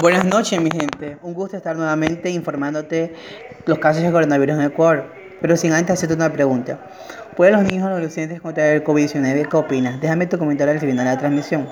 Buenas noches, mi gente. Un gusto estar nuevamente informándote los casos de coronavirus en Ecuador. Pero sin antes hacerte una pregunta. ¿Pueden los niños y adolescentes contraer el COVID-19? ¿Qué opinas? Déjame tu comentario al final de la transmisión.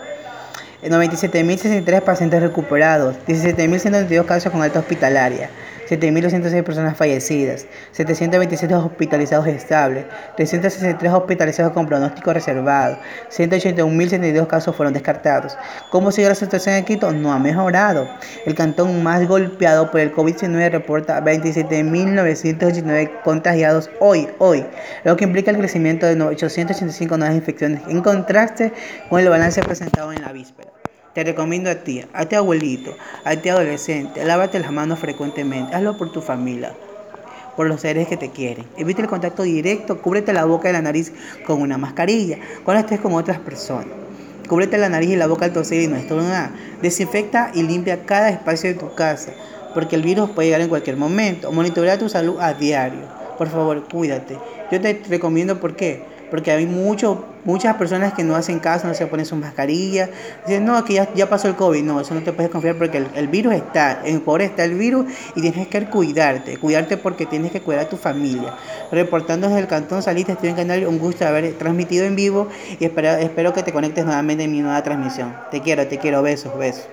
97.063 pacientes recuperados, 17.192 casos con alta hospitalaria, 7.206 personas fallecidas, 727 hospitalizados estables, 363 hospitalizados con pronóstico reservado, 181.072 casos fueron descartados. ¿Cómo sigue la situación en Quito? No ha mejorado. El cantón más golpeado por el COVID-19 reporta 27.989 contagiados hoy, hoy, lo que implica el crecimiento de 885 nuevas infecciones, en contraste con el balance presentado en la víspera. Te recomiendo a ti, a ti abuelito, a ti adolescente, lávate las manos frecuentemente, hazlo por tu familia, por los seres que te quieren. Evita el contacto directo, cúbrete la boca y la nariz con una mascarilla cuando estés con otras personas. Cúbrete la nariz y la boca al toser y no estornudar. Desinfecta y limpia cada espacio de tu casa, porque el virus puede llegar en cualquier momento. Monitorea tu salud a diario. Por favor, cuídate. Yo te recomiendo por qué porque hay mucho, muchas personas que no hacen caso, no se ponen su mascarilla, dicen, no, que ya, ya pasó el COVID, no, eso no te puedes confiar porque el, virus está, en pobre está el virus y tienes que cuidarte, cuidarte porque tienes que cuidar a tu familia. Reportando desde el Cantón Saliste, estoy en Canal, un gusto haber transmitido en vivo y espero, espero que te conectes nuevamente en mi nueva transmisión. Te quiero, te quiero, besos, besos.